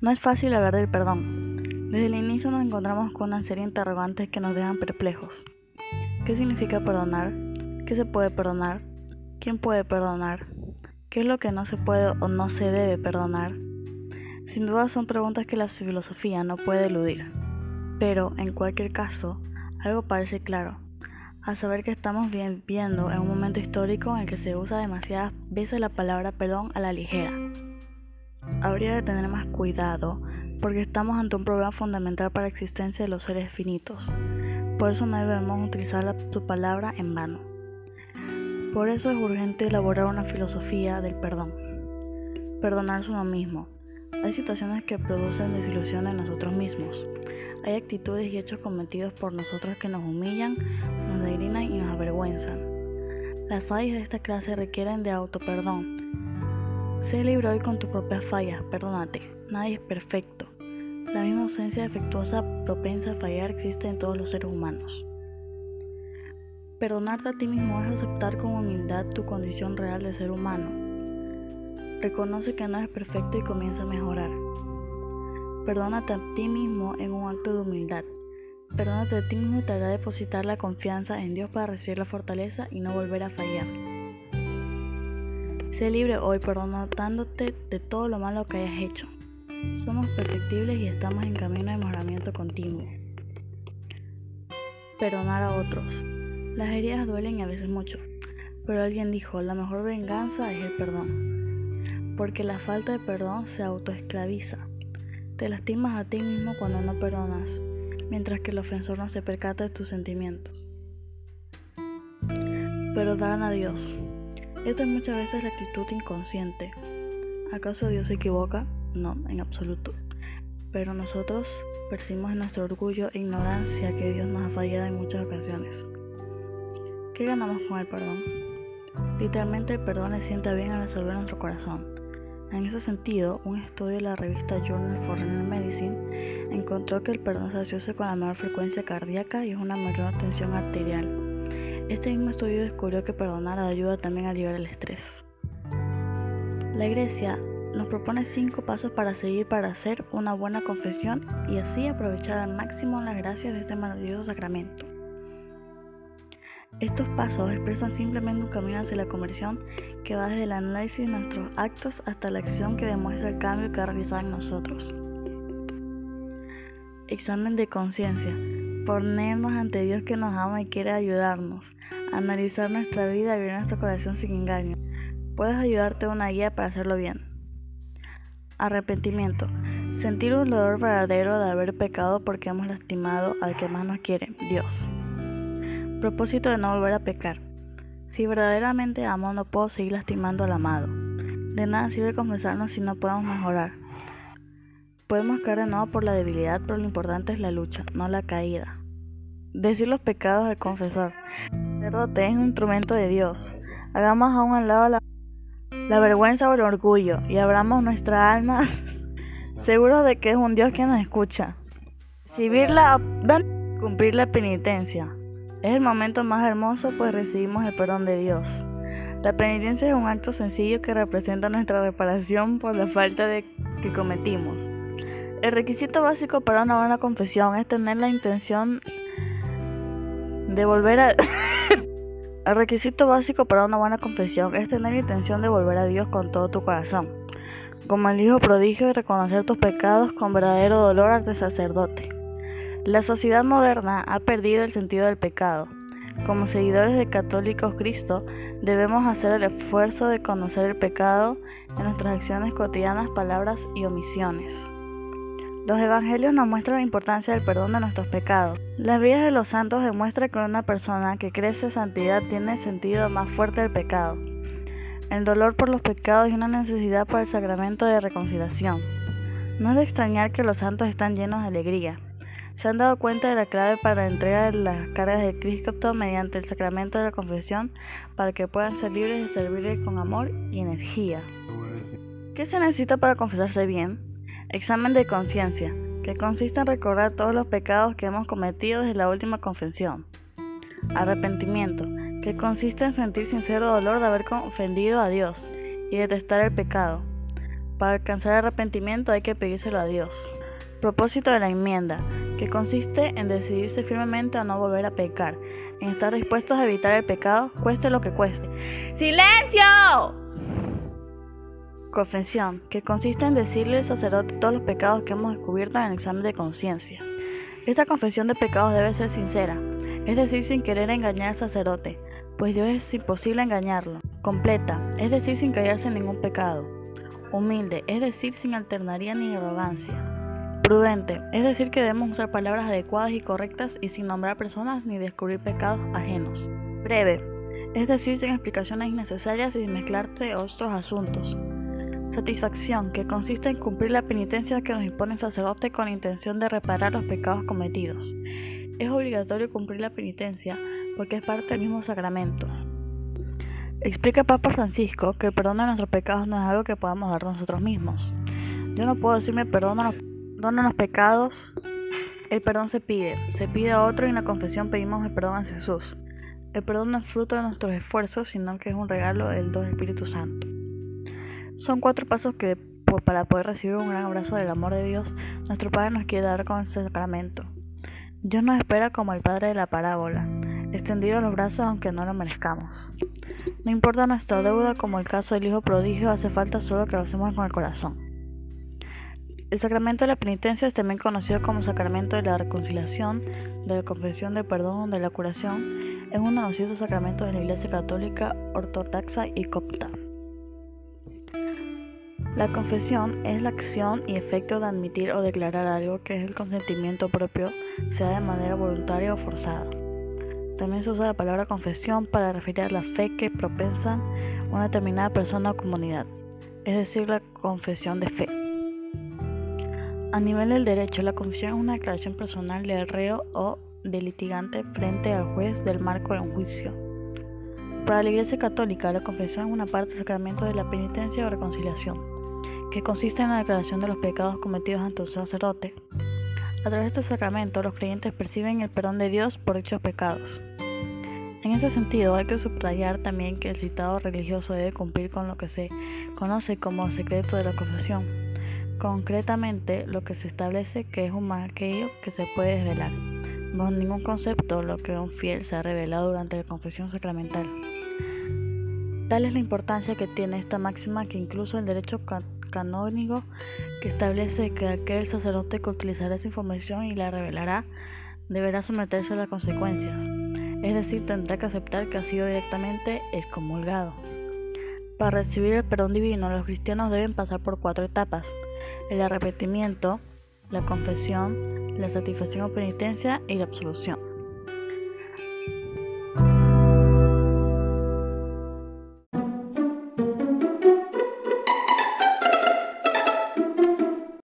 No es fácil hablar del perdón. Desde el inicio nos encontramos con una serie de interrogantes que nos dejan perplejos. ¿Qué significa perdonar? ¿Qué se puede perdonar? ¿Quién puede perdonar? ¿Qué es lo que no se puede o no se debe perdonar? Sin duda son preguntas que la filosofía no puede eludir. Pero, en cualquier caso, algo parece claro, a saber que estamos viviendo en un momento histórico en el que se usa demasiadas veces la palabra perdón a la ligera. Habría de tener más cuidado porque estamos ante un problema fundamental para la existencia de los seres finitos. Por eso no debemos utilizar su palabra en vano. Por eso es urgente elaborar una filosofía del perdón. Perdonarse uno mismo. Hay situaciones que producen desilusión en nosotros mismos. Hay actitudes y hechos cometidos por nosotros que nos humillan, nos degrinan y nos avergüenzan. Las fallas de esta clase requieren de autoperdón. Sé libre hoy con tus propias fallas, perdónate. Nadie es perfecto. La misma ausencia defectuosa propensa a fallar existe en todos los seres humanos. Perdonarte a ti mismo es aceptar con humildad tu condición real de ser humano. Reconoce que no eres perfecto y comienza a mejorar. Perdónate a ti mismo en un acto de humildad. Perdónate a ti mismo te hará depositar la confianza en Dios para recibir la fortaleza y no volver a fallar. Sé libre hoy perdonándote de todo lo malo que hayas hecho. Somos perfectibles y estamos en camino de mejoramiento continuo. Perdonar a otros. Las heridas duelen y a veces mucho, pero alguien dijo, la mejor venganza es el perdón, porque la falta de perdón se autoesclaviza. Te lastimas a ti mismo cuando no perdonas, mientras que el ofensor no se percata de tus sentimientos. Perdonar a Dios. Esa es muchas veces la actitud inconsciente. ¿Acaso Dios se equivoca? No, en absoluto. Pero nosotros percibimos en nuestro orgullo e ignorancia que Dios nos ha fallado en muchas ocasiones. ¿Qué ganamos con el perdón? Literalmente el perdón le sienta bien a la salud de nuestro corazón. En ese sentido, un estudio de la revista Journal for Renal Medicine encontró que el perdón se asocia con la menor frecuencia cardíaca y una mayor tensión arterial. Este mismo estudio descubrió que perdonar ayuda también a aliviar el estrés. La Iglesia nos propone cinco pasos para seguir para hacer una buena confesión y así aprovechar al máximo las gracias de este maravilloso sacramento. Estos pasos expresan simplemente un camino hacia la conversión que va desde el análisis de nuestros actos hasta la acción que demuestra el cambio que ha realizado en nosotros. Examen de conciencia. Ponernos ante Dios que nos ama y quiere ayudarnos. Analizar nuestra vida y ver nuestro corazón sin engaño. Puedes ayudarte una guía para hacerlo bien. Arrepentimiento. Sentir un dolor verdadero de haber pecado porque hemos lastimado al que más nos quiere, Dios. Propósito de no volver a pecar. Si verdaderamente amo, no puedo seguir lastimando al amado. De nada sirve confesarnos si no podemos mejorar. Podemos caer de nuevo por la debilidad, pero lo importante es la lucha, no la caída. Decir los pecados al confesor. Sacerdote es un instrumento de Dios. Hagamos a un lado la la vergüenza o el orgullo y abramos nuestra alma seguros de que es un Dios que nos escucha. Cumplir la penitencia. Es el momento más hermoso pues recibimos el perdón de Dios. La penitencia es un acto sencillo que representa nuestra reparación por la falta de que cometimos. El requisito básico para una buena confesión es tener la intención de volver a El requisito básico para una buena confesión es tener intención de volver a Dios con todo tu corazón, como el Hijo prodigio y reconocer tus pecados con verdadero dolor ante sacerdote. La sociedad moderna ha perdido el sentido del pecado. Como seguidores de Católicos Cristo, debemos hacer el esfuerzo de conocer el pecado en nuestras acciones cotidianas, palabras y omisiones. Los evangelios nos muestran la importancia del perdón de nuestros pecados. Las vidas de los santos demuestran que una persona que crece en santidad tiene sentido más fuerte del pecado. El dolor por los pecados y una necesidad por el sacramento de reconciliación. No es de extrañar que los santos están llenos de alegría. Se han dado cuenta de la clave para entregar las cargas de Cristo mediante el sacramento de la confesión para que puedan ser libres de servirle con amor y energía. ¿Qué se necesita para confesarse bien? Examen de conciencia, que consiste en recordar todos los pecados que hemos cometido desde la última confesión. Arrepentimiento, que consiste en sentir sincero dolor de haber ofendido a Dios y detestar el pecado. Para alcanzar arrepentimiento hay que pedírselo a Dios. Propósito de la enmienda, que consiste en decidirse firmemente a no volver a pecar, en estar dispuestos a evitar el pecado, cueste lo que cueste. ¡Silencio! Confesión, que consiste en decirle al sacerdote todos los pecados que hemos descubierto en el examen de conciencia. Esta confesión de pecados debe ser sincera, es decir, sin querer engañar al sacerdote, pues Dios es imposible engañarlo. Completa, es decir, sin callarse en ningún pecado. Humilde, es decir, sin alternaría ni arrogancia. Prudente, es decir, que debemos usar palabras adecuadas y correctas y sin nombrar personas ni descubrir pecados ajenos. Breve, es decir, sin explicaciones innecesarias y sin mezclarse otros asuntos. Satisfacción, que consiste en cumplir la penitencia que nos impone el sacerdote con la intención de reparar los pecados cometidos. Es obligatorio cumplir la penitencia porque es parte del mismo sacramento. Explica Papa Francisco que el perdón de nuestros pecados no es algo que podamos dar nosotros mismos. Yo no puedo decirme perdón a los pecados. El perdón se pide, se pide a otro y en la confesión pedimos el perdón a Jesús. El perdón no es fruto de nuestros esfuerzos, sino que es un regalo del don Espíritu Santo. Son cuatro pasos que para poder recibir un gran abrazo del amor de Dios, nuestro Padre nos quiere dar con este sacramento. Dios nos espera como el Padre de la parábola, extendido los brazos aunque no lo merezcamos. No importa nuestra deuda como el caso del Hijo prodigio, hace falta solo que lo hacemos con el corazón. El sacramento de la penitencia es también conocido como sacramento de la reconciliación, de la confesión de perdón, de la curación. Es uno de los siete sacramentos de la Iglesia Católica, Ortodoxa y Copta. La confesión es la acción y efecto de admitir o declarar algo que es el consentimiento propio, sea de manera voluntaria o forzada. También se usa la palabra confesión para referir a la fe que propensa una determinada persona o comunidad, es decir, la confesión de fe. A nivel del derecho, la confesión es una declaración personal del reo o del litigante frente al juez del marco de un juicio. Para la Iglesia Católica, la confesión es una parte del sacramento de la penitencia o reconciliación, que consiste en la declaración de los pecados cometidos ante un sacerdote. A través de este sacramento, los creyentes perciben el perdón de Dios por dichos pecados. En ese sentido, hay que subrayar también que el citado religioso debe cumplir con lo que se conoce como secreto de la confesión Concretamente, lo que se establece que es un mal aquello que se puede desvelar. Bajo ningún concepto lo que un fiel se ha revelado durante la confesión sacramental. Tal es la importancia que tiene esta máxima que incluso el derecho canónico que establece que aquel sacerdote que utilizará esa información y la revelará deberá someterse a las consecuencias, es decir, tendrá que aceptar que ha sido directamente excomulgado. Para recibir el perdón divino, los cristianos deben pasar por cuatro etapas el arrepentimiento, la confesión, la satisfacción o penitencia y la absolución.